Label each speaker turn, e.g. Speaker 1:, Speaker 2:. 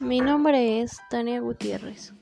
Speaker 1: Mi nombre es Tania Gutiérrez.